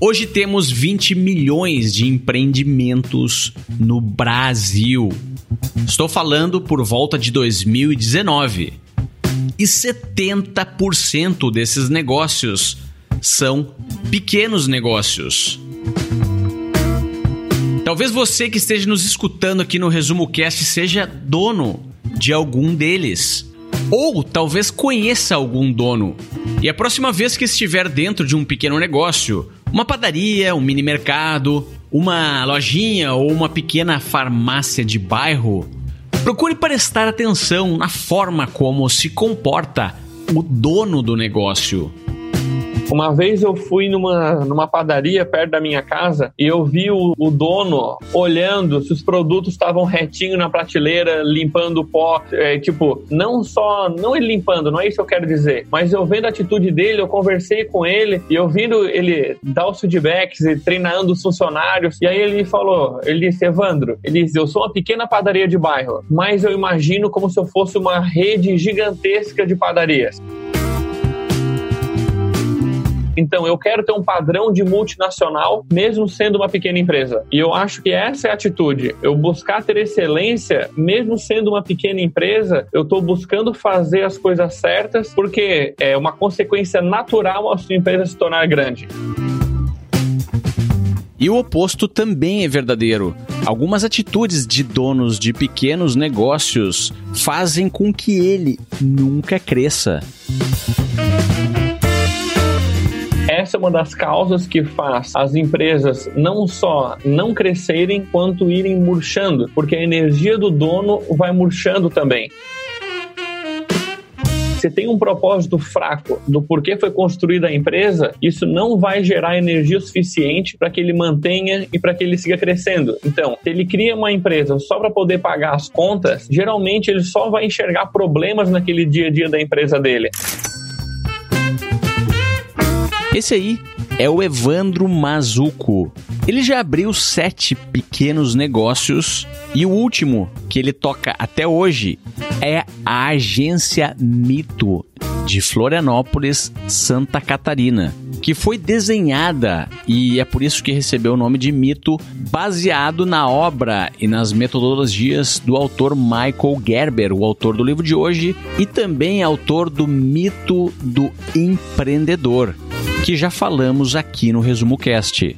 Hoje temos 20 milhões de empreendimentos no Brasil. Estou falando por volta de 2019. E 70% desses negócios são pequenos negócios. Talvez você que esteja nos escutando aqui no Resumo Cast seja dono de algum deles. Ou talvez conheça algum dono. E a próxima vez que estiver dentro de um pequeno negócio, uma padaria, um mini mercado, uma lojinha ou uma pequena farmácia de bairro, procure prestar atenção na forma como se comporta o dono do negócio. Uma vez eu fui numa, numa padaria perto da minha casa e eu vi o, o dono olhando se os produtos estavam retinho na prateleira, limpando o pó. É, tipo, não só, não ele limpando, não é isso que eu quero dizer, mas eu vendo a atitude dele, eu conversei com ele e eu vendo ele dar os feedbacks e treinando os funcionários. E aí ele falou, ele disse, Evandro, ele disse, eu sou uma pequena padaria de bairro, mas eu imagino como se eu fosse uma rede gigantesca de padarias. Então, eu quero ter um padrão de multinacional, mesmo sendo uma pequena empresa. E eu acho que essa é a atitude. Eu buscar ter excelência, mesmo sendo uma pequena empresa, eu estou buscando fazer as coisas certas, porque é uma consequência natural a sua empresa se tornar grande. E o oposto também é verdadeiro. Algumas atitudes de donos de pequenos negócios fazem com que ele nunca cresça essa é uma das causas que faz as empresas não só não crescerem, quanto irem murchando, porque a energia do dono vai murchando também se tem um propósito fraco do porquê foi construída a empresa, isso não vai gerar energia suficiente para que ele mantenha e para que ele siga crescendo. Então, se ele cria uma empresa só para poder pagar as contas, geralmente ele só vai enxergar problemas naquele dia a dia da empresa dele. Esse aí é o Evandro Mazuco. Ele já abriu sete pequenos negócios e o último que ele toca até hoje é a agência Mito de Florianópolis, Santa Catarina, que foi desenhada e é por isso que recebeu o nome de Mito, baseado na obra e nas metodologias do autor Michael Gerber, o autor do livro de hoje, e também autor do Mito do Empreendedor que já falamos aqui no Resumo Cast.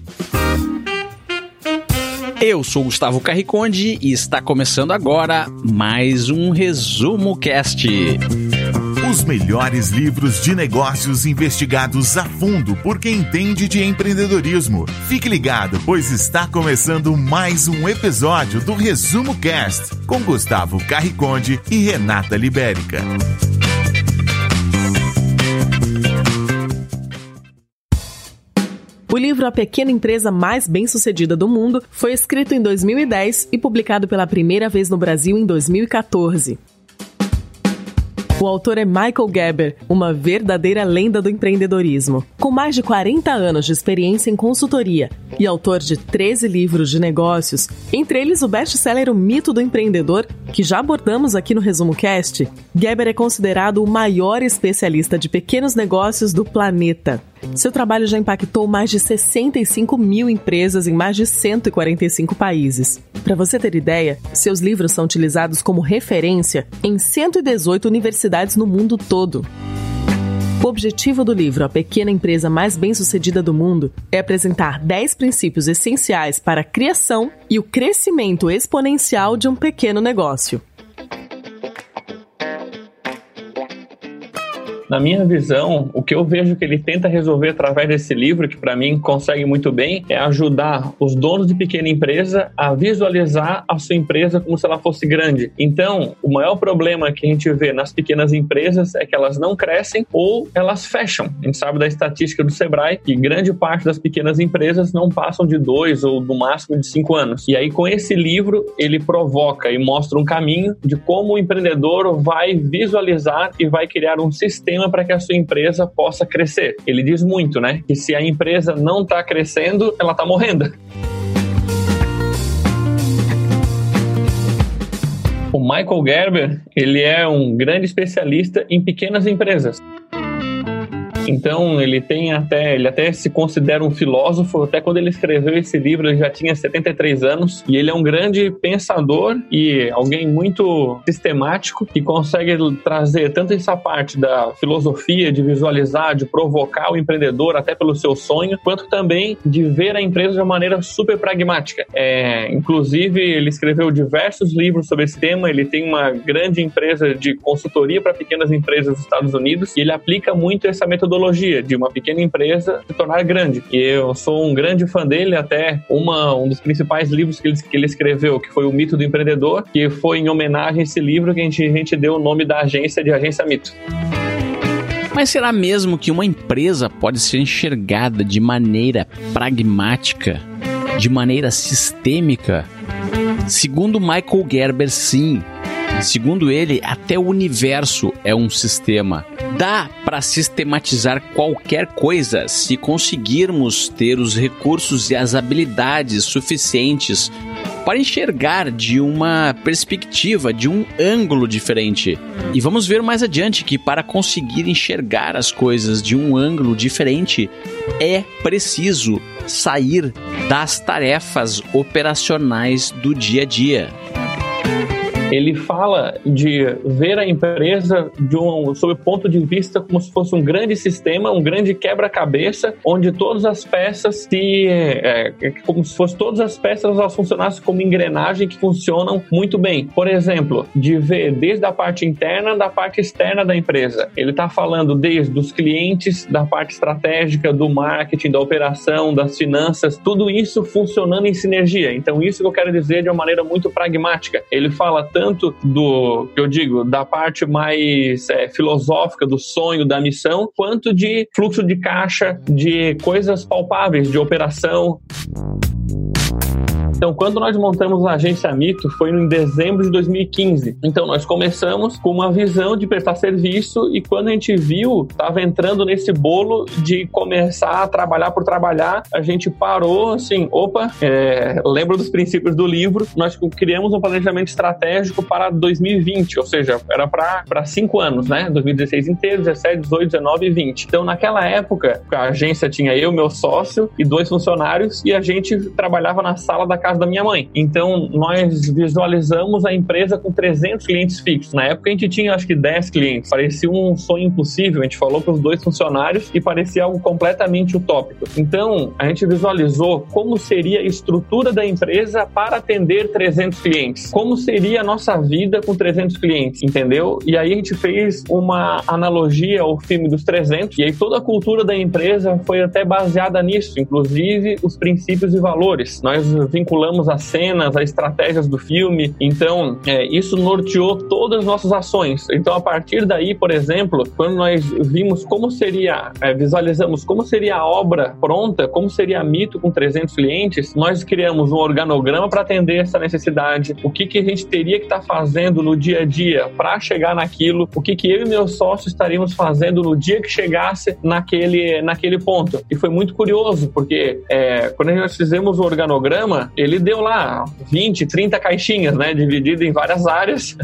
Eu sou Gustavo Carriconde e está começando agora mais um Resumo Cast. Os melhores livros de negócios investigados a fundo por quem entende de empreendedorismo. Fique ligado, pois está começando mais um episódio do Resumo Cast com Gustavo Carriconde e Renata Libérica. Livro A Pequena Empresa Mais Bem-Sucedida do Mundo foi escrito em 2010 e publicado pela primeira vez no Brasil em 2014. O autor é Michael Geber, uma verdadeira lenda do empreendedorismo. Com mais de 40 anos de experiência em consultoria e autor de 13 livros de negócios, entre eles o best-seller O Mito do Empreendedor, que já abordamos aqui no Resumo Cast, Geber é considerado o maior especialista de pequenos negócios do planeta. Seu trabalho já impactou mais de 65 mil empresas em mais de 145 países. Para você ter ideia, seus livros são utilizados como referência em 118 universidades no mundo todo. O objetivo do livro A Pequena Empresa Mais Bem-Sucedida do Mundo é apresentar 10 princípios essenciais para a criação e o crescimento exponencial de um pequeno negócio. Na minha visão, o que eu vejo que ele tenta resolver através desse livro, que para mim consegue muito bem, é ajudar os donos de pequena empresa a visualizar a sua empresa como se ela fosse grande. Então, o maior problema que a gente vê nas pequenas empresas é que elas não crescem ou elas fecham. A gente sabe da estatística do Sebrae que grande parte das pequenas empresas não passam de dois ou no máximo de cinco anos. E aí, com esse livro, ele provoca e mostra um caminho de como o empreendedor vai visualizar e vai criar um sistema para que a sua empresa possa crescer. Ele diz muito, né? Que se a empresa não está crescendo, ela está morrendo. O Michael Gerber, ele é um grande especialista em pequenas empresas. Então ele tem até, ele até se considera um filósofo, até quando ele escreveu esse livro ele já tinha 73 anos e ele é um grande pensador e alguém muito sistemático que consegue trazer tanto essa parte da filosofia de visualizar, de provocar o empreendedor até pelo seu sonho, quanto também de ver a empresa de uma maneira super pragmática. É, inclusive ele escreveu diversos livros sobre esse tema, ele tem uma grande empresa de consultoria para pequenas empresas dos Estados Unidos e ele aplica muito essa metodologia de uma pequena empresa se tornar grande. E eu sou um grande fã dele, até uma, um dos principais livros que ele, que ele escreveu, que foi O Mito do Empreendedor, que foi em homenagem a esse livro que a gente, a gente deu o nome da agência de Agência Mito. Mas será mesmo que uma empresa pode ser enxergada de maneira pragmática, de maneira sistêmica? Segundo Michael Gerber, sim. Segundo ele, até o universo é um sistema. Dá para sistematizar qualquer coisa se conseguirmos ter os recursos e as habilidades suficientes para enxergar de uma perspectiva, de um ângulo diferente. E vamos ver mais adiante que para conseguir enxergar as coisas de um ângulo diferente é preciso sair das tarefas operacionais do dia a dia ele fala de ver a empresa de um, sob o ponto de vista como se fosse um grande sistema, um grande quebra-cabeça, onde todas as peças se é, é, como se fosse todas as peças elas funcionassem como engrenagem que funcionam muito bem. Por exemplo, de ver desde a parte interna da parte externa da empresa. Ele está falando desde os clientes, da parte estratégica, do marketing, da operação, das finanças, tudo isso funcionando em sinergia. Então, isso que eu quero dizer de uma maneira muito pragmática. Ele fala tanto do, que eu digo, da parte mais é, filosófica do sonho, da missão, quanto de fluxo de caixa, de coisas palpáveis, de operação. Então, quando nós montamos a agência Mito, foi em dezembro de 2015. Então, nós começamos com uma visão de prestar serviço e quando a gente viu, estava entrando nesse bolo de começar a trabalhar por trabalhar, a gente parou assim, opa, é, lembro dos princípios do livro, nós criamos um planejamento estratégico para 2020, ou seja, era para cinco anos, né? 2016 inteiro, 17, 18, 19 e 20. Então, naquela época, a agência tinha eu, meu sócio e dois funcionários e a gente trabalhava na sala da casa casa da minha mãe. Então, nós visualizamos a empresa com 300 clientes fixos. Na época, a gente tinha acho que 10 clientes. Parecia um sonho impossível. A gente falou para os dois funcionários e parecia algo completamente utópico. Então, a gente visualizou como seria a estrutura da empresa para atender 300 clientes. Como seria a nossa vida com 300 clientes, entendeu? E aí a gente fez uma analogia ao filme dos 300 e aí toda a cultura da empresa foi até baseada nisso, inclusive os princípios e valores. Nós vinculamos manipulamos as cenas, as estratégias do filme. Então, é, isso norteou todas as nossas ações. Então, a partir daí, por exemplo, quando nós vimos como seria, é, visualizamos como seria a obra pronta, como seria a Mito com 300 clientes, nós criamos um organograma para atender essa necessidade. O que, que a gente teria que estar tá fazendo no dia a dia para chegar naquilo, o que, que eu e meu sócio estaríamos fazendo no dia que chegasse naquele, naquele ponto. E foi muito curioso, porque é, quando nós fizemos o organograma, ele deu lá 20, 30 caixinhas, né, dividido em várias áreas.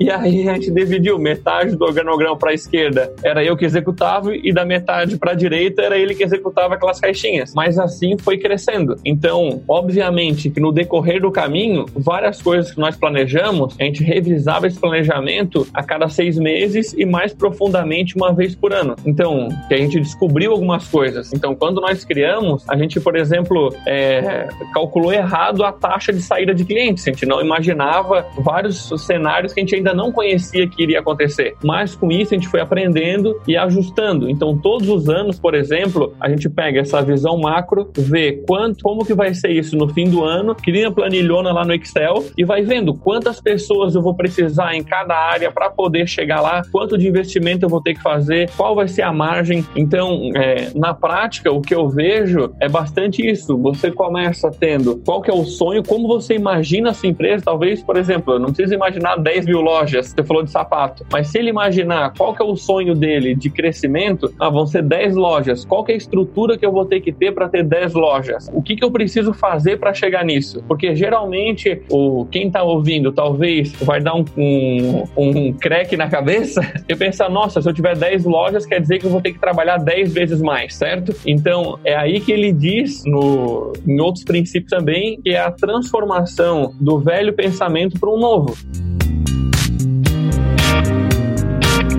E aí a gente dividiu metade do organograma para a esquerda era eu que executava e da metade para a direita era ele que executava aquelas caixinhas. Mas assim foi crescendo. Então, obviamente que no decorrer do caminho, várias coisas que nós planejamos, a gente revisava esse planejamento a cada seis meses e mais profundamente uma vez por ano. Então, que a gente descobriu algumas coisas. Então, quando nós criamos, a gente, por exemplo, é, calculou errado a taxa de saída de clientes. A gente não imaginava vários cenários que a gente ainda não conhecia que iria acontecer. Mas com isso a gente foi aprendendo e ajustando. Então, todos os anos, por exemplo, a gente pega essa visão macro, vê quanto, como que vai ser isso no fim do ano, cria planilhona lá no Excel e vai vendo quantas pessoas eu vou precisar em cada área para poder chegar lá, quanto de investimento eu vou ter que fazer, qual vai ser a margem. Então, é, na prática, o que eu vejo é bastante isso. Você começa tendo qual que é o sonho, como você imagina a sua empresa, talvez, por exemplo, não precisa imaginar 10 mil lojas, você falou de sapato, mas se ele imaginar qual que é o sonho dele de crescimento, ah, vão ser 10 lojas, qual que é a estrutura que eu vou ter que ter para ter 10 lojas? O que, que eu preciso fazer para chegar nisso? Porque geralmente, o, quem está ouvindo talvez vai dar um, um, um crack na cabeça e pensar, nossa, se eu tiver 10 lojas, quer dizer que eu vou ter que trabalhar 10 vezes mais, certo? Então, é aí que ele diz, no, em outros princípios também, que é a transformação do velho pensamento para um novo.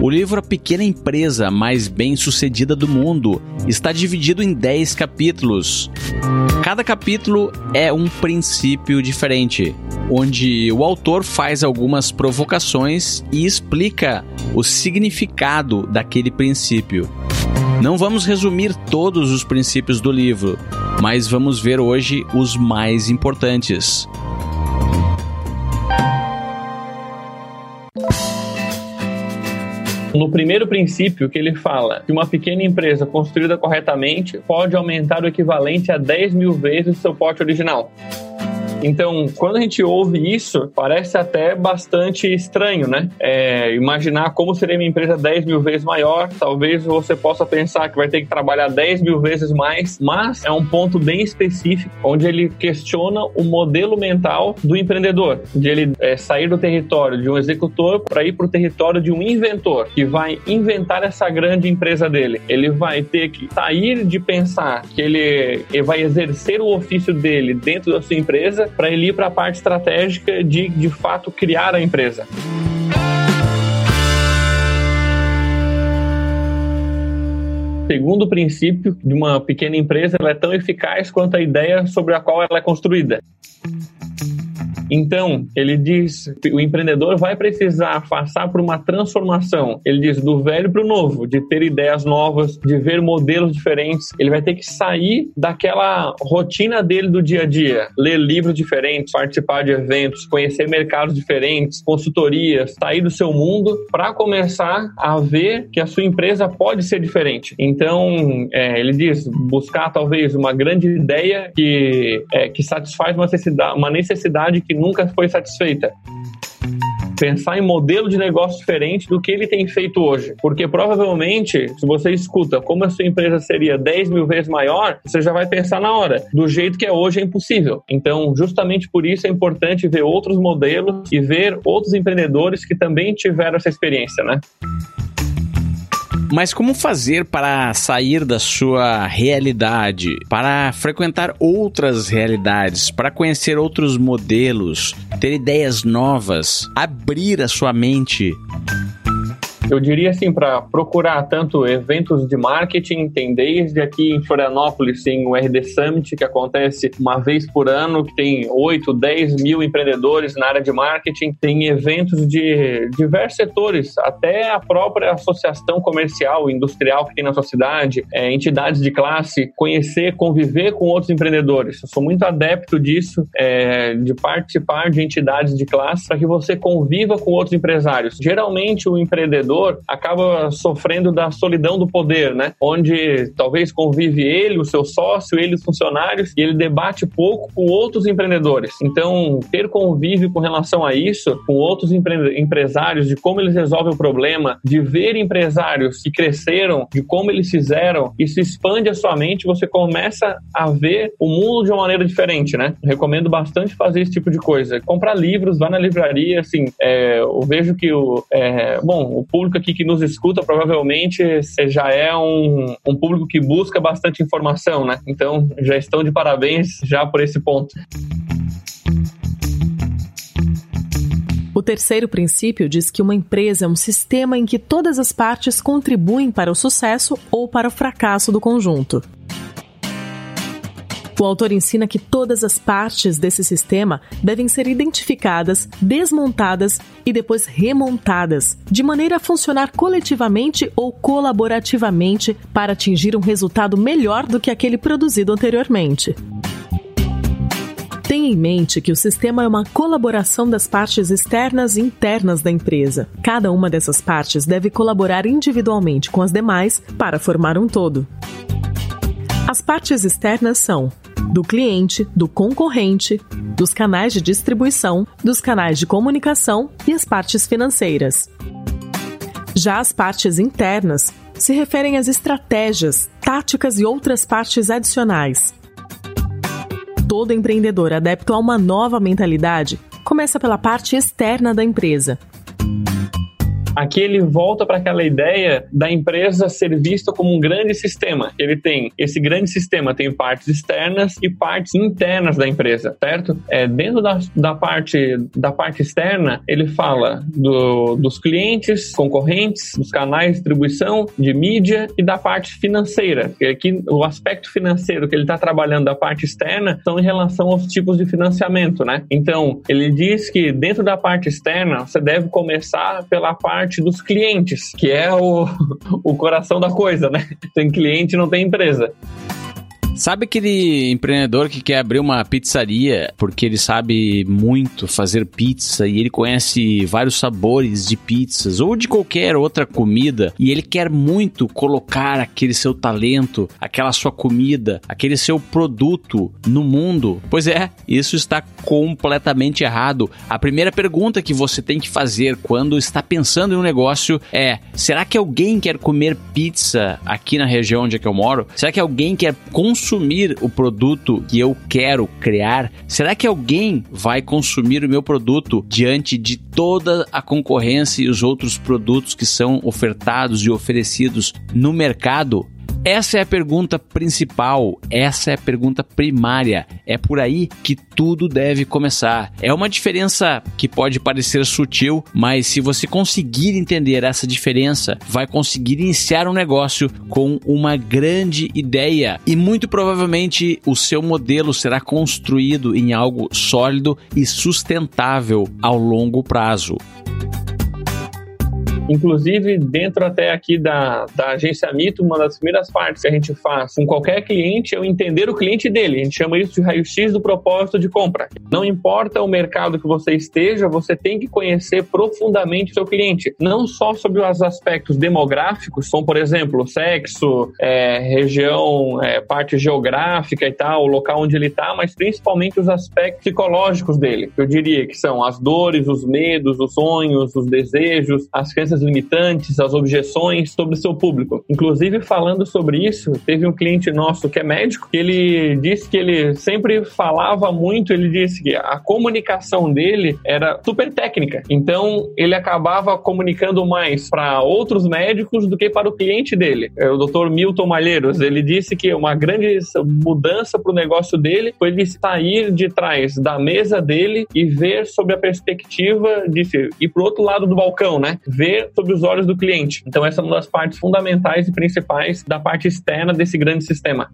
O livro A Pequena Empresa Mais Bem Sucedida do Mundo está dividido em 10 capítulos. Cada capítulo é um princípio diferente, onde o autor faz algumas provocações e explica o significado daquele princípio. Não vamos resumir todos os princípios do livro, mas vamos ver hoje os mais importantes. No primeiro princípio que ele fala que uma pequena empresa construída corretamente pode aumentar o equivalente a 10 mil vezes o seu porte original. Então, quando a gente ouve isso, parece até bastante estranho, né? É, imaginar como seria uma empresa 10 mil vezes maior, talvez você possa pensar que vai ter que trabalhar 10 mil vezes mais, mas é um ponto bem específico onde ele questiona o modelo mental do empreendedor, de ele é, sair do território de um executor para ir para o território de um inventor, que vai inventar essa grande empresa dele. Ele vai ter que sair de pensar que ele, ele vai exercer o ofício dele dentro da sua empresa para ele ir para a parte estratégica de, de fato, criar a empresa. segundo princípio de uma pequena empresa, ela é tão eficaz quanto a ideia sobre a qual ela é construída. Então, ele diz que o empreendedor vai precisar passar por uma transformação. Ele diz do velho para o novo, de ter ideias novas, de ver modelos diferentes. Ele vai ter que sair daquela rotina dele do dia a dia, ler livros diferentes, participar de eventos, conhecer mercados diferentes, consultorias, sair do seu mundo para começar a ver que a sua empresa pode ser diferente. Então, é, ele diz buscar talvez uma grande ideia que, é, que satisfaz uma necessidade, uma necessidade que nunca foi satisfeita pensar em modelo de negócio diferente do que ele tem feito hoje. Porque provavelmente, se você escuta como a sua empresa seria 10 mil vezes maior, você já vai pensar na hora. Do jeito que é hoje é impossível. Então, justamente por isso é importante ver outros modelos e ver outros empreendedores que também tiveram essa experiência, né? Mas como fazer para sair da sua realidade, para frequentar outras realidades, para conhecer outros modelos, ter ideias novas, abrir a sua mente? Eu diria assim, para procurar tanto eventos de marketing, tem desde aqui em Florianópolis, tem o RD Summit, que acontece uma vez por ano, que tem 8, 10 mil empreendedores na área de marketing, tem eventos de diversos setores, até a própria associação comercial, industrial que tem na sua cidade, é, entidades de classe, conhecer, conviver com outros empreendedores. Eu sou muito adepto disso, é, de participar de entidades de classe para que você conviva com outros empresários. Geralmente o empreendedor empreendedor acaba sofrendo da solidão do poder, né? Onde talvez convive ele, o seu sócio, ele, os funcionários, e ele debate pouco com outros empreendedores. Então, ter convívio com relação a isso, com outros empre empresários, de como eles resolvem o problema, de ver empresários que cresceram, de como eles fizeram, isso expande a sua mente, você começa a ver o mundo de uma maneira diferente, né? recomendo bastante fazer esse tipo de coisa. Comprar livros, vá na livraria, assim, é, eu vejo que o, é, bom, o público aqui que nos escuta provavelmente já é um, um público que busca bastante informação, né? Então já estão de parabéns já por esse ponto. O terceiro princípio diz que uma empresa é um sistema em que todas as partes contribuem para o sucesso ou para o fracasso do conjunto. O autor ensina que todas as partes desse sistema devem ser identificadas, desmontadas e depois remontadas, de maneira a funcionar coletivamente ou colaborativamente para atingir um resultado melhor do que aquele produzido anteriormente. Tenha em mente que o sistema é uma colaboração das partes externas e internas da empresa. Cada uma dessas partes deve colaborar individualmente com as demais para formar um todo. As partes externas são do cliente, do concorrente, dos canais de distribuição, dos canais de comunicação e as partes financeiras. Já as partes internas se referem às estratégias, táticas e outras partes adicionais. Todo empreendedor adepto a uma nova mentalidade começa pela parte externa da empresa, Aqui ele volta para aquela ideia da empresa ser vista como um grande sistema. Ele tem esse grande sistema, tem partes externas e partes internas da empresa, certo? É, dentro da, da, parte, da parte externa, ele fala do, dos clientes, concorrentes, dos canais de distribuição, de mídia e da parte financeira. Aqui, o aspecto financeiro que ele está trabalhando da parte externa são em relação aos tipos de financiamento, né? Então, ele diz que dentro da parte externa, você deve começar pela parte parte dos clientes, que é o, o coração da coisa, né? Tem cliente, não tem empresa. Sabe aquele empreendedor que quer abrir uma pizzaria porque ele sabe muito fazer pizza e ele conhece vários sabores de pizzas ou de qualquer outra comida e ele quer muito colocar aquele seu talento, aquela sua comida, aquele seu produto no mundo? Pois é, isso está completamente errado. A primeira pergunta que você tem que fazer quando está pensando em um negócio é: será que alguém quer comer pizza aqui na região onde é que eu moro? Será que alguém quer consumir consumir o produto que eu quero criar? Será que alguém vai consumir o meu produto diante de toda a concorrência e os outros produtos que são ofertados e oferecidos no mercado? Essa é a pergunta principal, essa é a pergunta primária. É por aí que tudo deve começar. É uma diferença que pode parecer sutil, mas se você conseguir entender essa diferença, vai conseguir iniciar um negócio com uma grande ideia e muito provavelmente o seu modelo será construído em algo sólido e sustentável ao longo prazo. Inclusive, dentro até aqui da, da agência Mito, uma das primeiras partes que a gente faz com qualquer cliente é o entender o cliente dele. A gente chama isso de raio-x do propósito de compra. Não importa o mercado que você esteja, você tem que conhecer profundamente o seu cliente. Não só sobre os aspectos demográficos, como, por exemplo, sexo, é, região, é, parte geográfica e tal, o local onde ele está, mas principalmente os aspectos psicológicos dele. Eu diria que são as dores, os medos, os sonhos, os desejos, as crenças crenças limitantes, as objeções sobre o seu público. Inclusive, falando sobre isso, teve um cliente nosso que é médico, que ele disse que ele sempre falava muito, ele disse que a comunicação dele era super técnica. Então, ele acabava comunicando mais para outros médicos do que para o cliente dele. É o Dr. Milton Malheiros, ele disse que uma grande mudança para o negócio dele foi ele sair de trás da mesa dele e ver sobre a perspectiva de ir para o outro lado do balcão, né? Ver sobre os olhos do cliente. Então, essa é uma das partes fundamentais e principais da parte externa desse grande sistema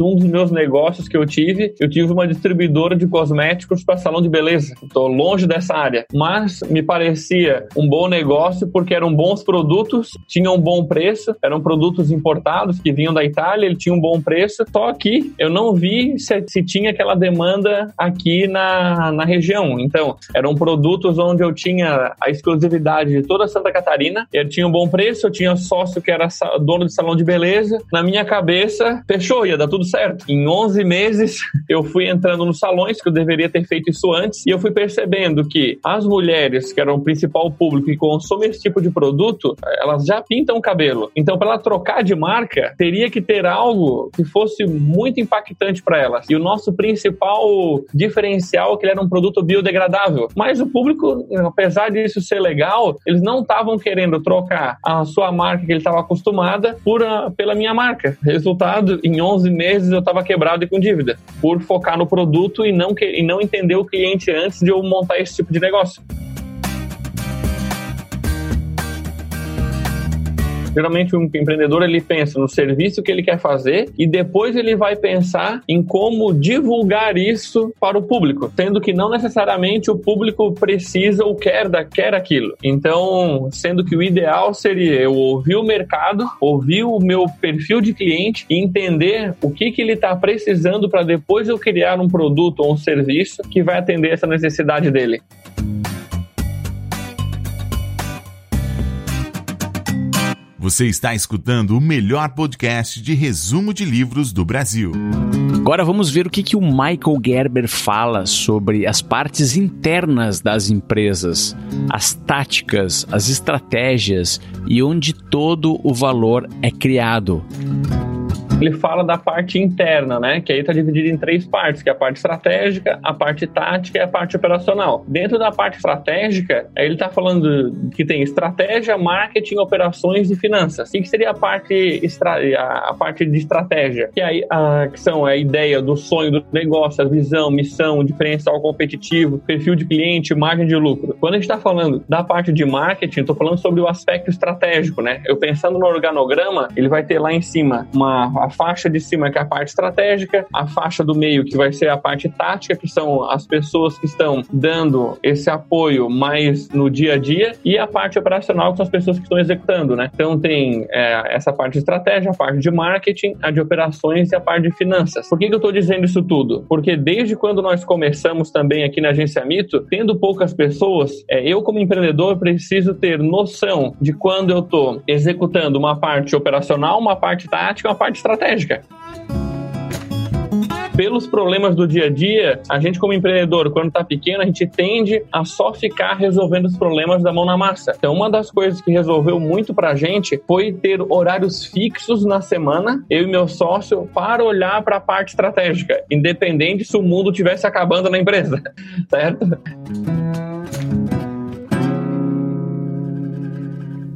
um dos meus negócios que eu tive, eu tive uma distribuidora de cosméticos para salão de beleza. Estou longe dessa área, mas me parecia um bom negócio porque eram bons produtos, tinham um bom preço, eram produtos importados que vinham da Itália, ele tinha um bom preço. Só que eu não vi se, se tinha aquela demanda aqui na, na região. Então, eram produtos onde eu tinha a exclusividade de toda Santa Catarina, ele tinha um bom preço, eu tinha sócio que era dono de salão de beleza. Na minha cabeça, fechou, ia dar tudo tudo certo. Em 11 meses, eu fui entrando nos salões, que eu deveria ter feito isso antes, e eu fui percebendo que as mulheres, que eram o principal público que consome esse tipo de produto, elas já pintam o cabelo. Então, para ela trocar de marca, teria que ter algo que fosse muito impactante para elas. E o nosso principal diferencial é que ele era um produto biodegradável. Mas o público, apesar disso ser legal, eles não estavam querendo trocar a sua marca que ele estava acostumada por a, pela minha marca. Resultado, em 11 meses, meses eu estava quebrado e com dívida, por focar no produto e não, que, e não entender o cliente antes de eu montar esse tipo de negócio. Geralmente, um empreendedor ele pensa no serviço que ele quer fazer e depois ele vai pensar em como divulgar isso para o público, sendo que não necessariamente o público precisa ou quer, da, quer aquilo. Então, sendo que o ideal seria eu ouvir o mercado, ouvir o meu perfil de cliente e entender o que, que ele está precisando para depois eu criar um produto ou um serviço que vai atender essa necessidade dele. Você está escutando o melhor podcast de resumo de livros do Brasil. Agora vamos ver o que, que o Michael Gerber fala sobre as partes internas das empresas, as táticas, as estratégias e onde todo o valor é criado ele fala da parte interna, né? Que aí está dividido em três partes, que é a parte estratégica, a parte tática e a parte operacional. Dentro da parte estratégica, ele está falando que tem estratégia, marketing, operações e finanças. O que seria a parte, a parte de estratégia? Que, aí, a, que são a ideia do sonho do negócio, a visão, missão, diferencial competitivo, perfil de cliente, margem de lucro. Quando a gente está falando da parte de marketing, estou falando sobre o aspecto estratégico, né? Eu pensando no organograma, ele vai ter lá em cima uma a faixa de cima, que é a parte estratégica, a faixa do meio, que vai ser a parte tática, que são as pessoas que estão dando esse apoio mais no dia a dia, e a parte operacional, que são as pessoas que estão executando, né? Então tem é, essa parte de estratégia, a parte de marketing, a de operações e a parte de finanças. Por que, que eu estou dizendo isso tudo? Porque desde quando nós começamos também aqui na Agência Mito, tendo poucas pessoas, é, eu como empreendedor preciso ter noção de quando eu estou executando uma parte operacional, uma parte tática, uma parte estratégica estratégica pelos problemas do dia a dia, a gente como empreendedor, quando está pequeno, a gente tende a só ficar resolvendo os problemas da mão na massa. Então, uma das coisas que resolveu muito para a gente foi ter horários fixos na semana, eu e meu sócio, para olhar para a parte estratégica, independente se o mundo tivesse acabando na empresa, certo?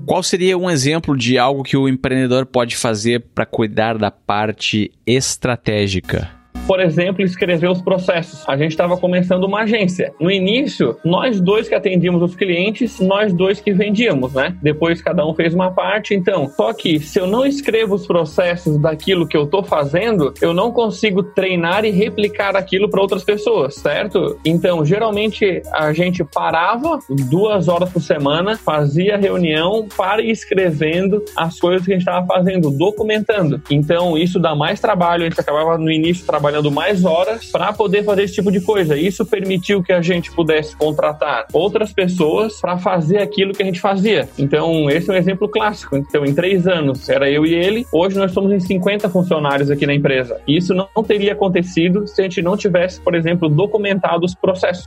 Qual seria um exemplo de algo que o empreendedor pode fazer para cuidar da parte estratégica? Por exemplo, escrever os processos. A gente estava começando uma agência. No início, nós dois que atendíamos os clientes, nós dois que vendíamos, né? Depois cada um fez uma parte. Então, só que se eu não escrevo os processos daquilo que eu estou fazendo, eu não consigo treinar e replicar aquilo para outras pessoas, certo? Então, geralmente a gente parava duas horas por semana, fazia reunião para ir escrevendo as coisas que a gente estava fazendo, documentando. Então, isso dá mais trabalho. A gente acabava no início trabalhando trabalhando mais horas para poder fazer esse tipo de coisa. Isso permitiu que a gente pudesse contratar outras pessoas para fazer aquilo que a gente fazia. Então, esse é um exemplo clássico. Então, em três anos, era eu e ele. Hoje, nós somos em 50 funcionários aqui na empresa. Isso não teria acontecido se a gente não tivesse, por exemplo, documentado os processos.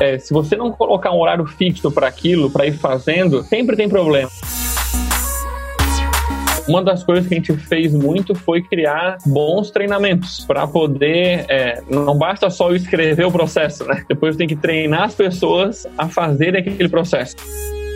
É, se você não colocar um horário fixo para aquilo, para ir fazendo, sempre tem problema. Uma das coisas que a gente fez muito foi criar bons treinamentos para poder. É, não basta só escrever o processo, né? Depois tem que treinar as pessoas a fazerem aquele processo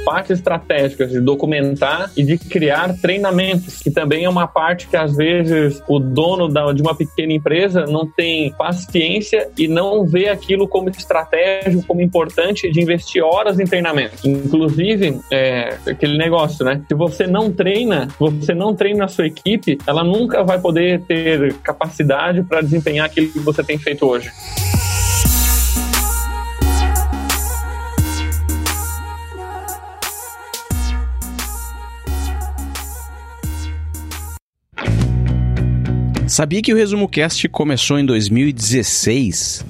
partes estratégicas de documentar e de criar treinamentos, que também é uma parte que às vezes o dono de uma pequena empresa não tem paciência e não vê aquilo como estratégico, como importante de investir horas em treinamento. Inclusive, é, aquele negócio, né? Se você não treina, você não treina a sua equipe, ela nunca vai poder ter capacidade para desempenhar aquilo que você tem feito hoje. Sabia que o Resumo Cast começou em 2016?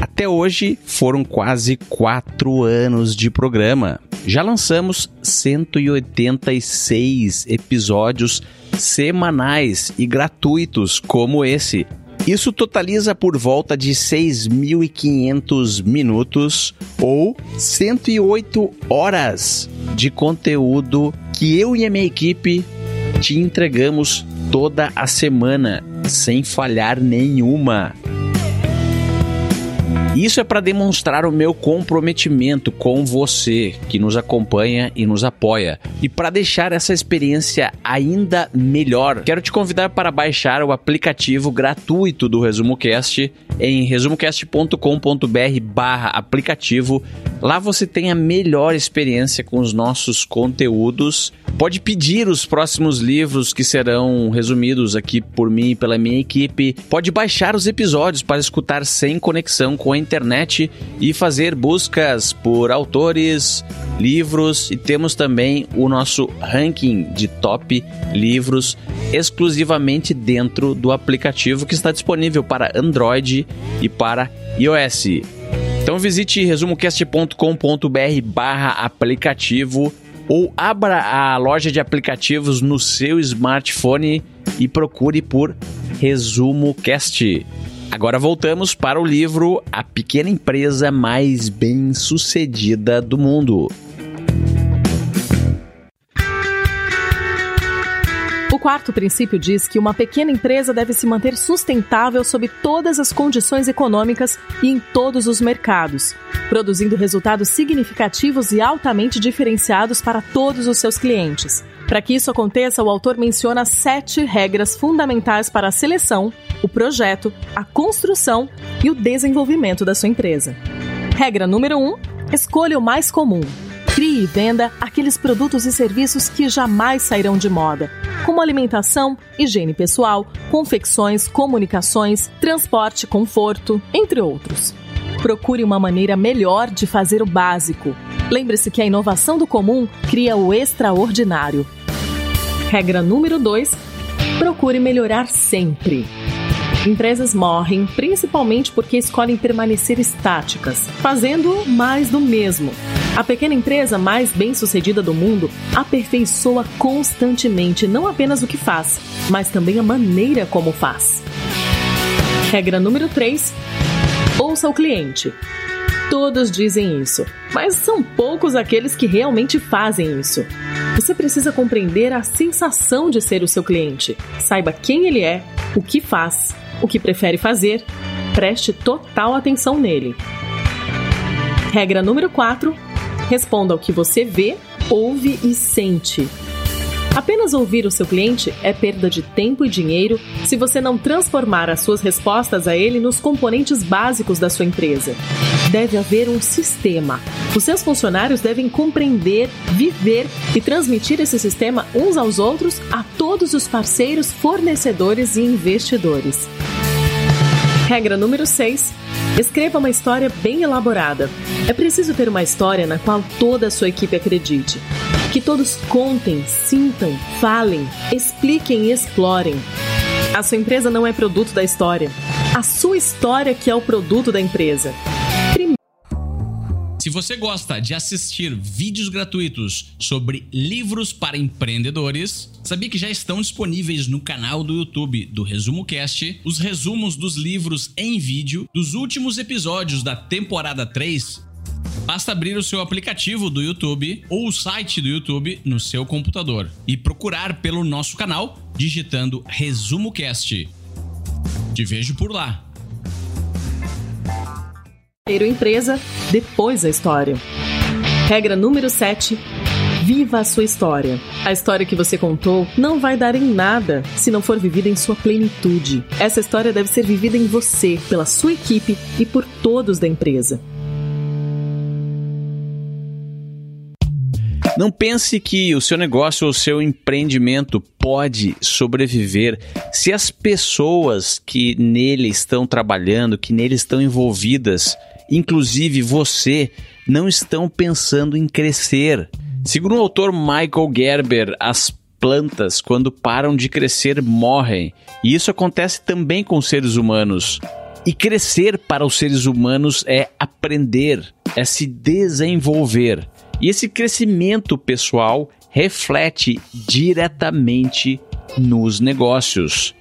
Até hoje foram quase quatro anos de programa. Já lançamos 186 episódios semanais e gratuitos como esse. Isso totaliza por volta de 6.500 minutos ou 108 horas de conteúdo que eu e a minha equipe te entregamos toda a semana, sem falhar nenhuma. Isso é para demonstrar o meu comprometimento com você que nos acompanha e nos apoia. E para deixar essa experiência ainda melhor, quero te convidar para baixar o aplicativo gratuito do Resumo Cast em resumocast.com.br/aplicativo. Lá você tem a melhor experiência com os nossos conteúdos. Pode pedir os próximos livros que serão resumidos aqui por mim e pela minha equipe. Pode baixar os episódios para escutar sem conexão com a internet e fazer buscas por autores, livros e temos também o nosso ranking de top livros exclusivamente dentro do aplicativo que está disponível para Android e para iOS. Então visite resumocast.com.br barra aplicativo ou abra a loja de aplicativos no seu smartphone e procure por Resumo Cast. Agora voltamos para o livro A Pequena Empresa Mais Bem Sucedida do Mundo. O quarto princípio diz que uma pequena empresa deve se manter sustentável sob todas as condições econômicas e em todos os mercados, produzindo resultados significativos e altamente diferenciados para todos os seus clientes. Para que isso aconteça, o autor menciona sete regras fundamentais para a seleção, o projeto, a construção e o desenvolvimento da sua empresa. Regra número 1: um, escolha o mais comum. Crie e venda aqueles produtos e serviços que jamais sairão de moda, como alimentação, higiene pessoal, confecções, comunicações, transporte, conforto, entre outros. Procure uma maneira melhor de fazer o básico. Lembre-se que a inovação do comum cria o extraordinário. Regra número 2: procure melhorar sempre. Empresas morrem principalmente porque escolhem permanecer estáticas, fazendo mais do mesmo. A pequena empresa mais bem-sucedida do mundo aperfeiçoa constantemente não apenas o que faz, mas também a maneira como faz. Regra número 3: ouça o cliente. Todos dizem isso, mas são poucos aqueles que realmente fazem isso. Você precisa compreender a sensação de ser o seu cliente. Saiba quem ele é, o que faz o que prefere fazer, preste total atenção nele. Regra número 4: responda ao que você vê, ouve e sente. Apenas ouvir o seu cliente é perda de tempo e dinheiro se você não transformar as suas respostas a ele nos componentes básicos da sua empresa. Deve haver um sistema. Os seus funcionários devem compreender, viver e transmitir esse sistema uns aos outros a todos os parceiros, fornecedores e investidores. Regra número 6. Escreva uma história bem elaborada. É preciso ter uma história na qual toda a sua equipe acredite. Que todos contem, sintam, falem, expliquem e explorem. A sua empresa não é produto da história. A sua história que é o produto da empresa. Se você gosta de assistir vídeos gratuitos sobre livros para empreendedores, sabia que já estão disponíveis no canal do YouTube do Resumo Cast os resumos dos livros em vídeo dos últimos episódios da temporada 3 Basta abrir o seu aplicativo do YouTube ou o site do YouTube no seu computador e procurar pelo nosso canal digitando Resumo Cast. Te vejo por lá primeiro empresa, depois a história. Regra número 7. Viva a sua história. A história que você contou não vai dar em nada se não for vivida em sua plenitude. Essa história deve ser vivida em você, pela sua equipe e por todos da empresa. Não pense que o seu negócio ou seu empreendimento pode sobreviver se as pessoas que nele estão trabalhando, que nele estão envolvidas, inclusive você, não estão pensando em crescer. Segundo o autor Michael Gerber, as plantas, quando param de crescer, morrem. E isso acontece também com seres humanos. E crescer para os seres humanos é aprender, é se desenvolver. E esse crescimento pessoal reflete diretamente nos negócios.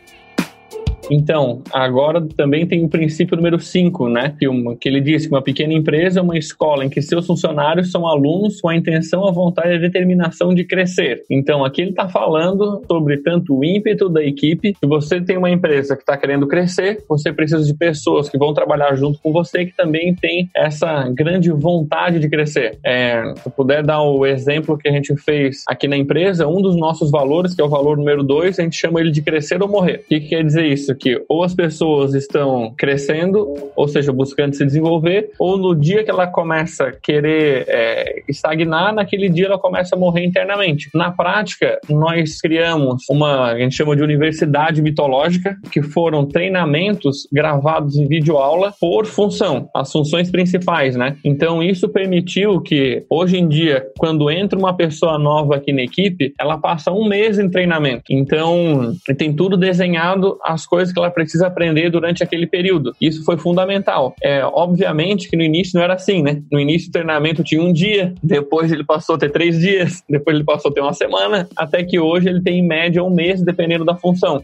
Então, agora também tem o princípio número 5, né? Que, uma, que ele diz que uma pequena empresa é uma escola em que seus funcionários são alunos com a intenção, a vontade e a determinação de crescer. Então, aqui ele está falando sobre tanto o ímpeto da equipe, se você tem uma empresa que está querendo crescer, você precisa de pessoas que vão trabalhar junto com você que também tem essa grande vontade de crescer. É, se eu puder dar o exemplo que a gente fez aqui na empresa, um dos nossos valores, que é o valor número 2, a gente chama ele de crescer ou morrer. O que, que quer dizer isso? Que ou as pessoas estão crescendo, ou seja, buscando se desenvolver, ou no dia que ela começa a querer é, estagnar, naquele dia ela começa a morrer internamente. Na prática, nós criamos uma, a gente chama de universidade mitológica, que foram treinamentos gravados em videoaula por função, as funções principais, né? Então isso permitiu que hoje em dia, quando entra uma pessoa nova aqui na equipe, ela passa um mês em treinamento. Então tem tudo desenhado as coisas coisas que ela precisa aprender durante aquele período. Isso foi fundamental. É, obviamente que no início não era assim, né? No início o treinamento tinha um dia, depois ele passou a ter três dias, depois ele passou a ter uma semana, até que hoje ele tem em média um mês, dependendo da função.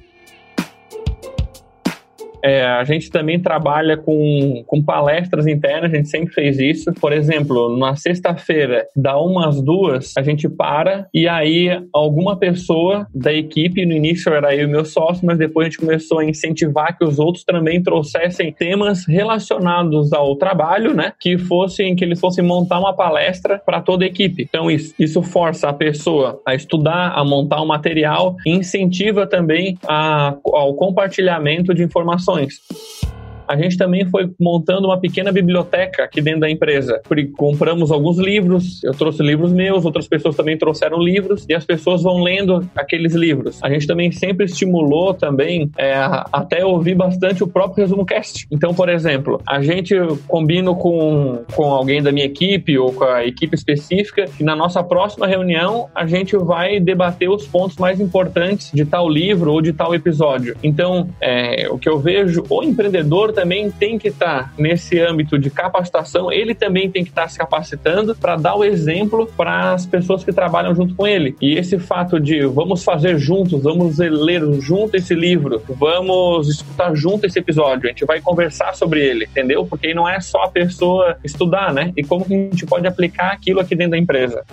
É, a gente também trabalha com, com palestras internas, a gente sempre fez isso. Por exemplo, na sexta-feira, da umas duas, a gente para e aí alguma pessoa da equipe, no início era eu e meu sócio, mas depois a gente começou a incentivar que os outros também trouxessem temas relacionados ao trabalho, né? Que fossem, que eles fossem montar uma palestra para toda a equipe. Então, isso, isso força a pessoa a estudar, a montar um material incentiva também a, ao compartilhamento de informações point. A gente também foi montando uma pequena biblioteca aqui dentro da empresa. Compramos alguns livros, eu trouxe livros meus, outras pessoas também trouxeram livros e as pessoas vão lendo aqueles livros. A gente também sempre estimulou também é, até ouvir bastante o próprio resumo cast. Então, por exemplo, a gente combina com, com alguém da minha equipe ou com a equipe específica que na nossa próxima reunião a gente vai debater os pontos mais importantes de tal livro ou de tal episódio. Então, é, o que eu vejo, o empreendedor também tem que estar tá nesse âmbito de capacitação, ele também tem que estar tá se capacitando para dar o exemplo para as pessoas que trabalham junto com ele. E esse fato de vamos fazer juntos, vamos ler junto esse livro, vamos escutar junto esse episódio, a gente vai conversar sobre ele, entendeu? Porque não é só a pessoa estudar, né? E como que a gente pode aplicar aquilo aqui dentro da empresa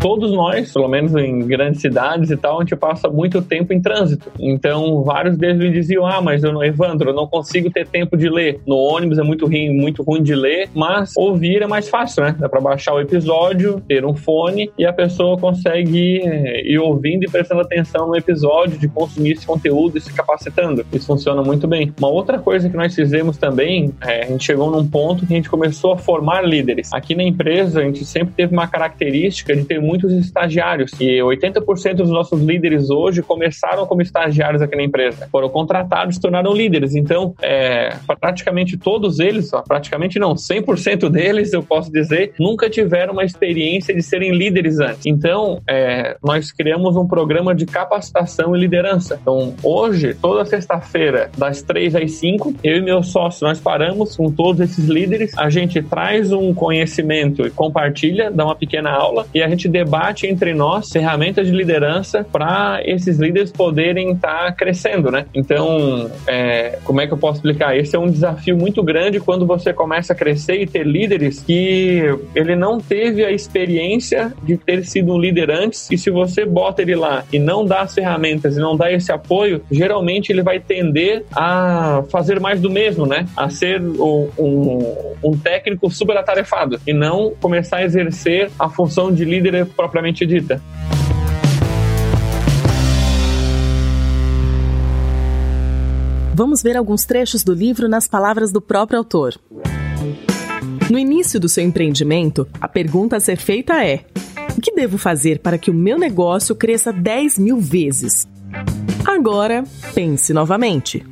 todos nós, pelo menos em grandes cidades e tal, a gente passa muito tempo em trânsito. Então, vários deles me diziam: Ah, mas eu não, Evandro, eu não consigo ter tempo de ler. No ônibus é muito ruim, muito ruim de ler, mas ouvir é mais fácil, né? Dá pra baixar o episódio, ter um fone e a pessoa consegue ir ouvindo e prestando atenção no episódio, de consumir esse conteúdo e se capacitando. Isso funciona muito bem. Uma outra coisa que nós fizemos também, é, a gente chegou num ponto que a gente começou a formar líderes. Aqui na empresa, a gente sempre teve uma característica de ter muitos estagiários. E 80% dos nossos líderes hoje começaram como estagiários aqui na empresa. Foram contratados e tornaram líderes. Então, é, praticamente todos eles, praticamente não, 100% deles, eu posso dizer, nunca tiveram uma experiência de serem líderes antes. Então, é, nós criamos um programa de capacitação e liderança. Então, hoje, toda sexta-feira, das 3 às 5, eu e meu sócio, nós paramos com todos esses líderes, a gente traz um conhecimento e compartilha, dá uma pequena aula e a gente debate entre nós ferramentas de liderança para esses líderes poderem estar tá crescendo, né? Então, é, como é que eu posso explicar? Esse é um desafio muito grande quando você começa a crescer e ter líderes que ele não teve a experiência de ter sido um líder antes e se você bota ele lá e não dá as ferramentas e não dá esse apoio, geralmente ele vai tender a fazer mais do mesmo, né? A ser um, um, um técnico super atarefado e não começar a exercer a função de líder propriamente dita. Vamos ver alguns trechos do livro nas palavras do próprio autor. No início do seu empreendimento, a pergunta a ser feita é: o que devo fazer para que o meu negócio cresça 10 mil vezes? Agora, pense novamente.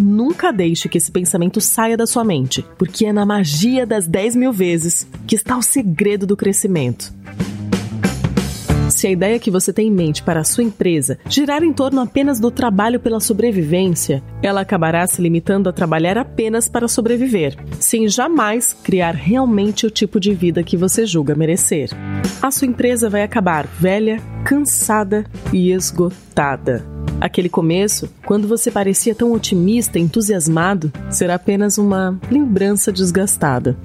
Nunca deixe que esse pensamento saia da sua mente, porque é na magia das 10 mil vezes que está o segredo do crescimento. Se a ideia que você tem em mente para a sua empresa girar em torno apenas do trabalho pela sobrevivência, ela acabará se limitando a trabalhar apenas para sobreviver, sem jamais criar realmente o tipo de vida que você julga merecer. A sua empresa vai acabar velha, cansada e esgotada. Aquele começo, quando você parecia tão otimista entusiasmado, será apenas uma lembrança desgastada.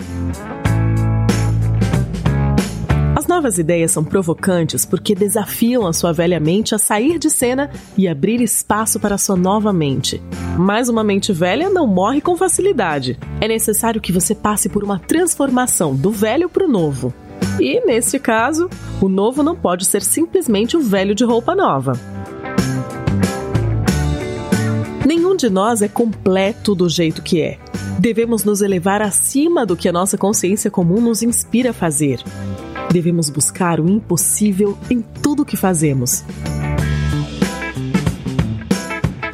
As novas ideias são provocantes porque desafiam a sua velha mente a sair de cena e abrir espaço para a sua nova mente. Mas uma mente velha não morre com facilidade. É necessário que você passe por uma transformação do velho para o novo. E, neste caso, o novo não pode ser simplesmente o velho de roupa nova. Nenhum de nós é completo do jeito que é. Devemos nos elevar acima do que a nossa consciência comum nos inspira a fazer. Devemos buscar o impossível em tudo o que fazemos.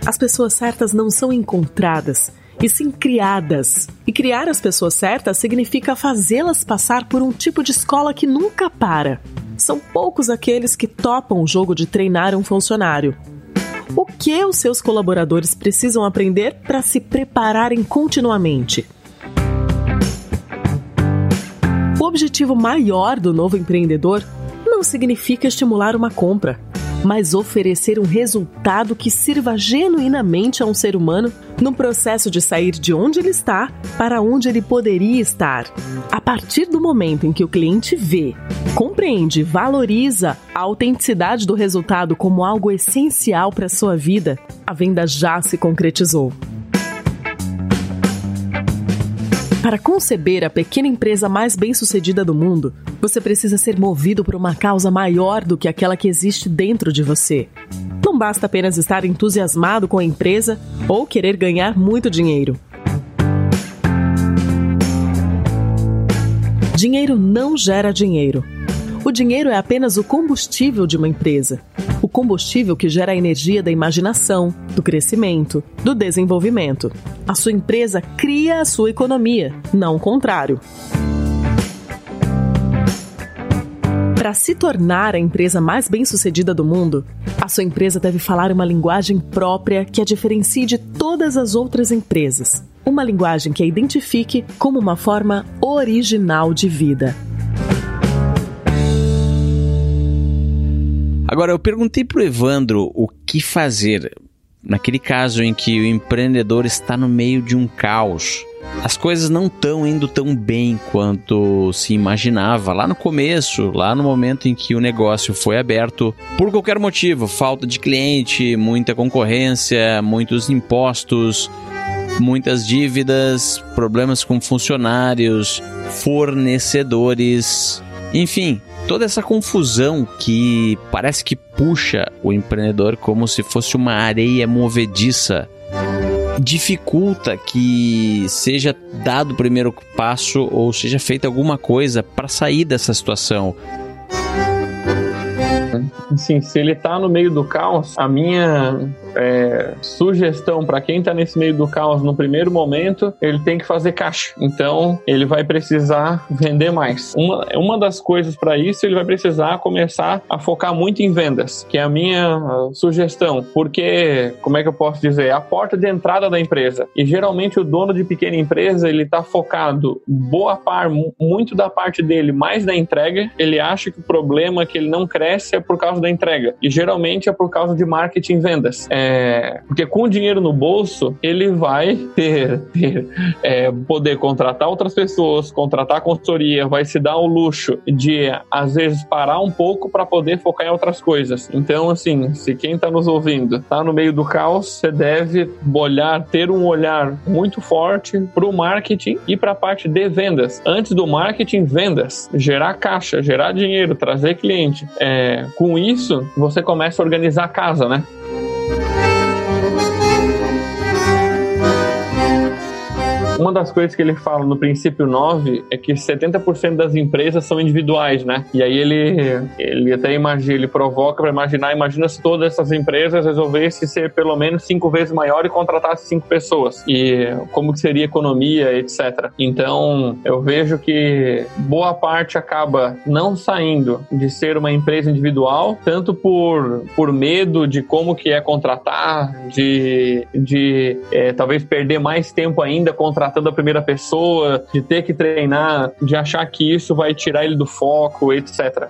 As pessoas certas não são encontradas, e sim criadas. E criar as pessoas certas significa fazê-las passar por um tipo de escola que nunca para. São poucos aqueles que topam o jogo de treinar um funcionário. O que os seus colaboradores precisam aprender para se prepararem continuamente? O objetivo maior do novo empreendedor não significa estimular uma compra mas oferecer um resultado que sirva genuinamente a um ser humano no processo de sair de onde ele está para onde ele poderia estar. A partir do momento em que o cliente vê, compreende valoriza a autenticidade do resultado como algo essencial para a sua vida, a venda já se concretizou. Para conceber a pequena empresa mais bem-sucedida do mundo, você precisa ser movido por uma causa maior do que aquela que existe dentro de você. Não basta apenas estar entusiasmado com a empresa ou querer ganhar muito dinheiro. Dinheiro não gera dinheiro. O dinheiro é apenas o combustível de uma empresa. O combustível que gera a energia da imaginação, do crescimento, do desenvolvimento. A sua empresa cria a sua economia, não o contrário. Para se tornar a empresa mais bem-sucedida do mundo, a sua empresa deve falar uma linguagem própria que a diferencie de todas as outras empresas. Uma linguagem que a identifique como uma forma original de vida. Agora, eu perguntei para o Evandro o que fazer naquele caso em que o empreendedor está no meio de um caos. As coisas não estão indo tão bem quanto se imaginava lá no começo, lá no momento em que o negócio foi aberto, por qualquer motivo falta de cliente, muita concorrência, muitos impostos, muitas dívidas, problemas com funcionários, fornecedores, enfim, toda essa confusão que parece que puxa o empreendedor como se fosse uma areia movediça dificulta que seja dado o primeiro passo ou seja feita alguma coisa para sair dessa situação. Sim, se ele está no meio do caos, a minha é, sugestão para quem está nesse meio do caos no primeiro momento, ele tem que fazer caixa. Então, ele vai precisar vender mais. Uma, uma das coisas para isso, ele vai precisar começar a focar muito em vendas, que é a minha sugestão. Porque, como é que eu posso dizer? A porta de entrada da empresa. E geralmente o dono de pequena empresa, ele está focado boa parte, muito da parte dele mais na entrega. Ele acha que o problema que ele não cresce é por causa da entrega. E geralmente é por causa de marketing e vendas. É, é, porque com o dinheiro no bolso, ele vai ter, ter é, poder contratar outras pessoas, contratar consultoria, vai se dar o luxo de, às vezes, parar um pouco para poder focar em outras coisas. Então, assim, se quem está nos ouvindo está no meio do caos, você deve olhar, ter um olhar muito forte para o marketing e para a parte de vendas. Antes do marketing, vendas, gerar caixa, gerar dinheiro, trazer cliente. É, com isso, você começa a organizar a casa, né? Uma das coisas que ele fala no princípio 9 é que 70% das empresas são individuais, né? E aí ele, ele até imagina, ele provoca para imaginar, imagina se todas essas empresas resolvessem ser pelo menos cinco vezes maior e contratasse cinco pessoas. E como que seria a economia, etc. Então, eu vejo que boa parte acaba não saindo de ser uma empresa individual, tanto por, por medo de como que é contratar, de, de é, talvez perder mais tempo ainda contratando tratando a primeira pessoa, de ter que treinar, de achar que isso vai tirar ele do foco, etc.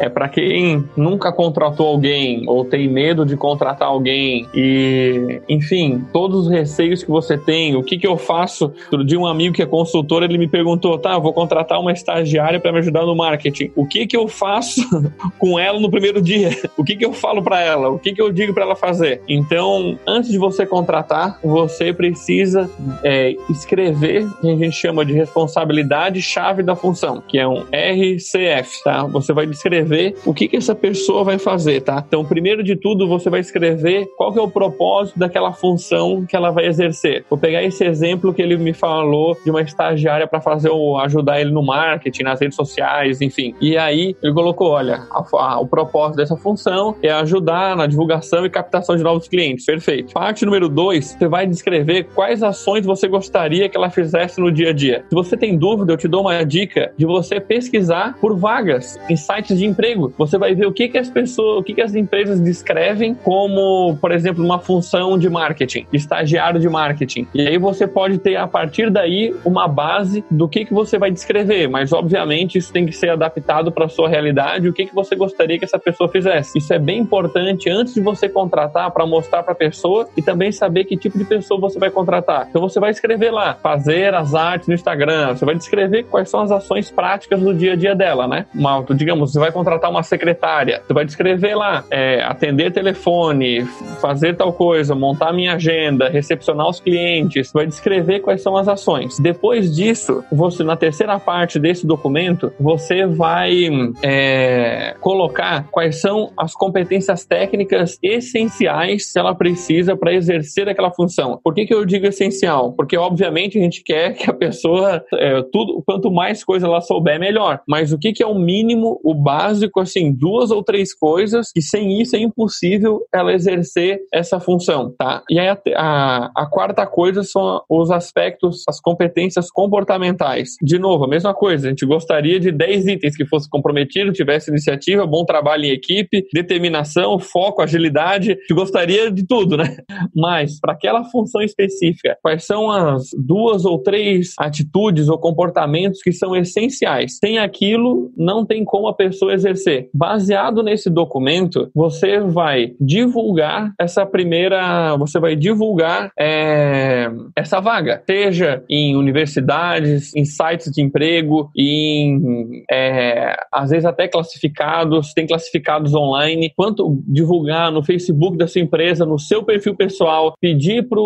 É para quem nunca contratou alguém ou tem medo de contratar alguém e, enfim, todos os receios que você tem, o que que eu faço? De um amigo que é consultor, ele me perguntou: "Tá, vou contratar uma estagiária para me ajudar no marketing. O que que eu faço com ela no primeiro dia? O que que eu falo para ela? O que que eu digo para ela fazer?" Então, antes de você contratar, você precisa é, escrever o que a gente chama de responsabilidade chave da função, que é um RCF, tá? Você vai descrever escrever o que, que essa pessoa vai fazer, tá? Então, primeiro de tudo, você vai escrever qual que é o propósito daquela função que ela vai exercer. Vou pegar esse exemplo que ele me falou de uma estagiária para fazer o ajudar ele no marketing, nas redes sociais, enfim. E aí ele colocou, olha, a, a, o propósito dessa função é ajudar na divulgação e captação de novos clientes. Perfeito. Parte número dois, você vai descrever quais ações você gostaria que ela fizesse no dia a dia. Se você tem dúvida, eu te dou uma dica de você pesquisar por vagas em sites de emprego. Você vai ver o que, que as pessoas, o que, que as empresas descrevem como, por exemplo, uma função de marketing, estagiário de marketing. E aí você pode ter a partir daí uma base do que, que você vai descrever, mas obviamente isso tem que ser adaptado para a sua realidade, o que, que você gostaria que essa pessoa fizesse. Isso é bem importante antes de você contratar para mostrar para a pessoa e também saber que tipo de pessoa você vai contratar. Então você vai escrever lá, fazer as artes no Instagram, você vai descrever quais são as ações práticas do dia a dia dela, né? Uma, digamos, você vai contratar uma secretária, você vai descrever lá, é, atender telefone, fazer tal coisa, montar minha agenda, recepcionar os clientes, vai descrever quais são as ações. Depois disso, você na terceira parte desse documento, você vai é, colocar quais são as competências técnicas essenciais que ela precisa para exercer aquela função. Por que, que eu digo essencial? Porque obviamente a gente quer que a pessoa é, tudo quanto mais coisa ela souber melhor. Mas o que, que é o mínimo, o básico, assim, duas ou três coisas que sem isso é impossível ela exercer essa função, tá? E aí a, a, a quarta coisa são os aspectos, as competências comportamentais. De novo, a mesma coisa, a gente gostaria de 10 itens que fosse comprometido, tivesse iniciativa, bom trabalho em equipe, determinação, foco, agilidade, a gente gostaria de tudo, né? Mas para aquela função específica, quais são as duas ou três atitudes ou comportamentos que são essenciais? Sem aquilo, não tem como a pessoa exercer. Baseado nesse documento, você vai divulgar essa primeira, você vai divulgar é, essa vaga, seja em universidades, em sites de emprego, em é, às vezes até classificados, tem classificados online, quanto divulgar no Facebook da sua empresa, no seu perfil pessoal, pedir para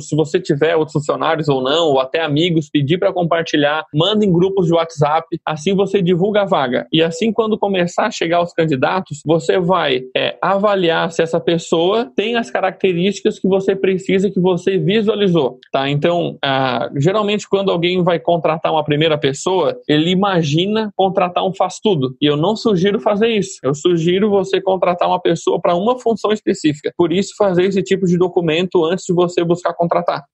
se você tiver outros funcionários ou não, ou até amigos, pedir para compartilhar, manda em grupos de WhatsApp, assim você divulga a vaga. E assim, quando começar a chegar os candidatos, você vai é, avaliar se essa pessoa tem as características que você precisa, que você visualizou, tá? Então, ah, geralmente quando alguém vai contratar uma primeira pessoa, ele imagina contratar um faz-tudo. E eu não sugiro fazer isso. Eu sugiro você contratar uma pessoa para uma função específica. Por isso, fazer esse tipo de documento antes de você buscar contratar.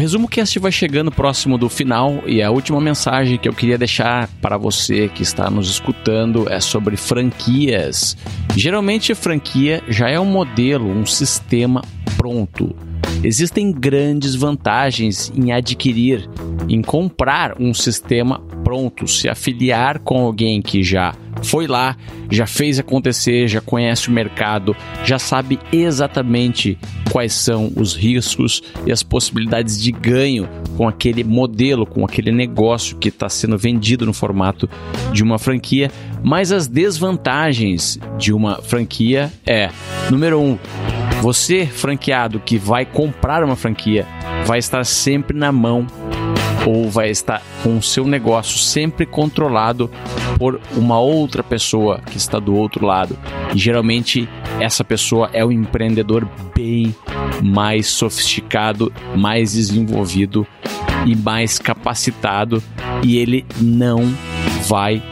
Resumo cast vai chegando próximo do final e a última mensagem que eu queria deixar para você que está nos escutando é sobre franquias. Geralmente, a franquia já é um modelo, um sistema pronto. Existem grandes vantagens em adquirir, em comprar um sistema pronto, se afiliar com alguém que já foi lá, já fez acontecer, já conhece o mercado, já sabe exatamente quais são os riscos e as possibilidades de ganho com aquele modelo, com aquele negócio que está sendo vendido no formato de uma franquia. Mas as desvantagens de uma franquia é: número um, você, franqueado que vai comprar uma franquia, vai estar sempre na mão ou vai estar com o seu negócio sempre controlado por uma outra pessoa que está do outro lado. E geralmente essa pessoa é um empreendedor bem mais sofisticado, mais desenvolvido e mais capacitado e ele não vai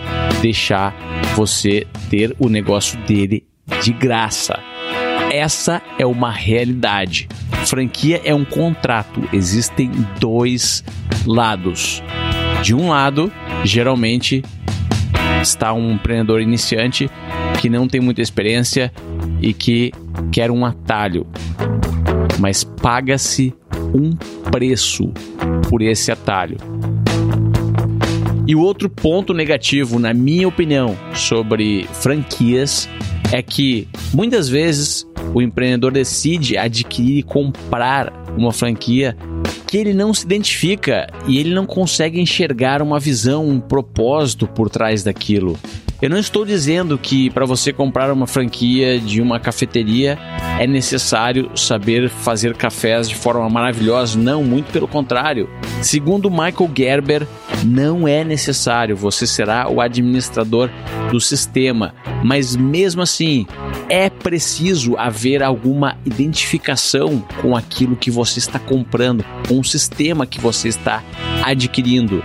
deixar você ter o negócio dele de graça. Essa é uma realidade. Franquia é um contrato, existem dois lados. De um lado, geralmente está um empreendedor iniciante que não tem muita experiência e que quer um atalho, mas paga-se um preço por esse atalho. E o outro ponto negativo, na minha opinião, sobre franquias é que muitas vezes o empreendedor decide adquirir e comprar uma franquia que ele não se identifica e ele não consegue enxergar uma visão, um propósito por trás daquilo. Eu não estou dizendo que para você comprar uma franquia de uma cafeteria é necessário saber fazer cafés de forma maravilhosa. Não, muito pelo contrário. Segundo Michael Gerber, não é necessário. Você será o administrador do sistema. Mas mesmo assim, é preciso haver alguma identificação com aquilo que você está comprando, com o sistema que você está adquirindo.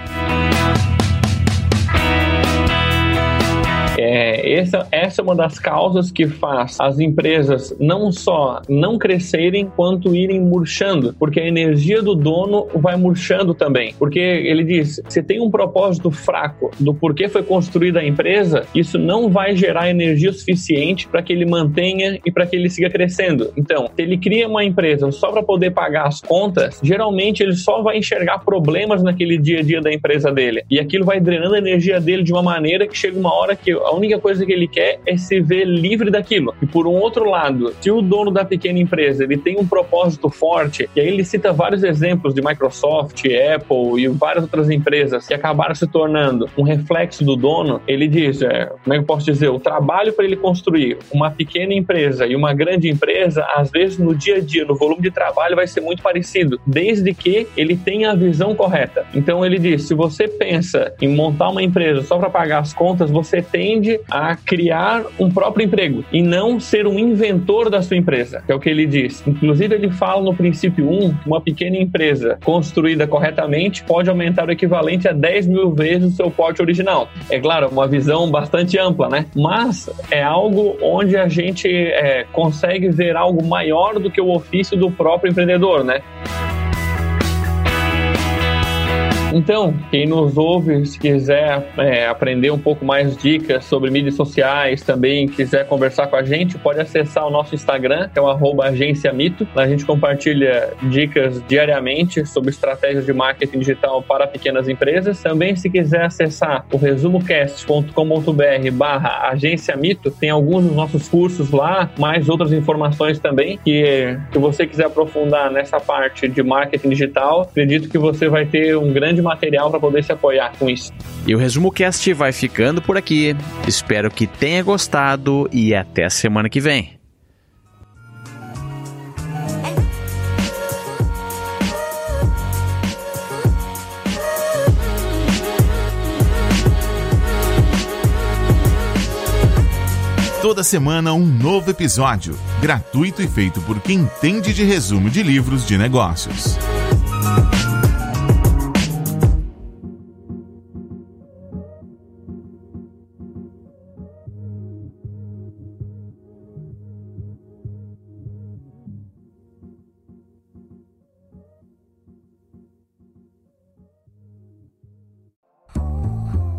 Essa, essa é uma das causas que faz as empresas não só não crescerem, quanto irem murchando, porque a energia do dono vai murchando também. Porque ele diz: se tem um propósito fraco do porquê foi construída a empresa, isso não vai gerar energia suficiente para que ele mantenha e para que ele siga crescendo. Então, se ele cria uma empresa só para poder pagar as contas, geralmente ele só vai enxergar problemas naquele dia a dia da empresa dele. E aquilo vai drenando a energia dele de uma maneira que chega uma hora que a única coisa que ele quer é se ver livre daquilo. E por um outro lado, se o dono da pequena empresa ele tem um propósito forte, e aí ele cita vários exemplos de Microsoft, Apple e várias outras empresas que acabaram se tornando um reflexo do dono, ele diz, é, como é que eu posso dizer, o trabalho para ele construir uma pequena empresa e uma grande empresa, às vezes no dia a dia, no volume de trabalho vai ser muito parecido, desde que ele tenha a visão correta. Então ele diz, se você pensa em montar uma empresa só para pagar as contas, você tende a criar um próprio emprego e não ser um inventor da sua empresa, que é o que ele diz. Inclusive ele fala no princípio 1, uma pequena empresa construída corretamente pode aumentar o equivalente a 10 mil vezes o seu porte original. É claro, uma visão bastante ampla, né? Mas é algo onde a gente é, consegue ver algo maior do que o ofício do próprio empreendedor, né? Então, quem nos ouve, se quiser é, aprender um pouco mais dicas sobre mídias sociais, também quiser conversar com a gente, pode acessar o nosso Instagram, que é o agência Mito. Lá a gente compartilha dicas diariamente sobre estratégias de marketing digital para pequenas empresas. Também, se quiser acessar o resumocast.com.br barra agência Mito, tem alguns dos nossos cursos lá, mais outras informações também, que se você quiser aprofundar nessa parte de marketing digital, acredito que você vai ter um grande material para poder se apoiar com isso. E o Resumo Cast vai ficando por aqui. Espero que tenha gostado e até a semana que vem. Toda semana um novo episódio, gratuito e feito por quem entende de resumo de livros de negócios.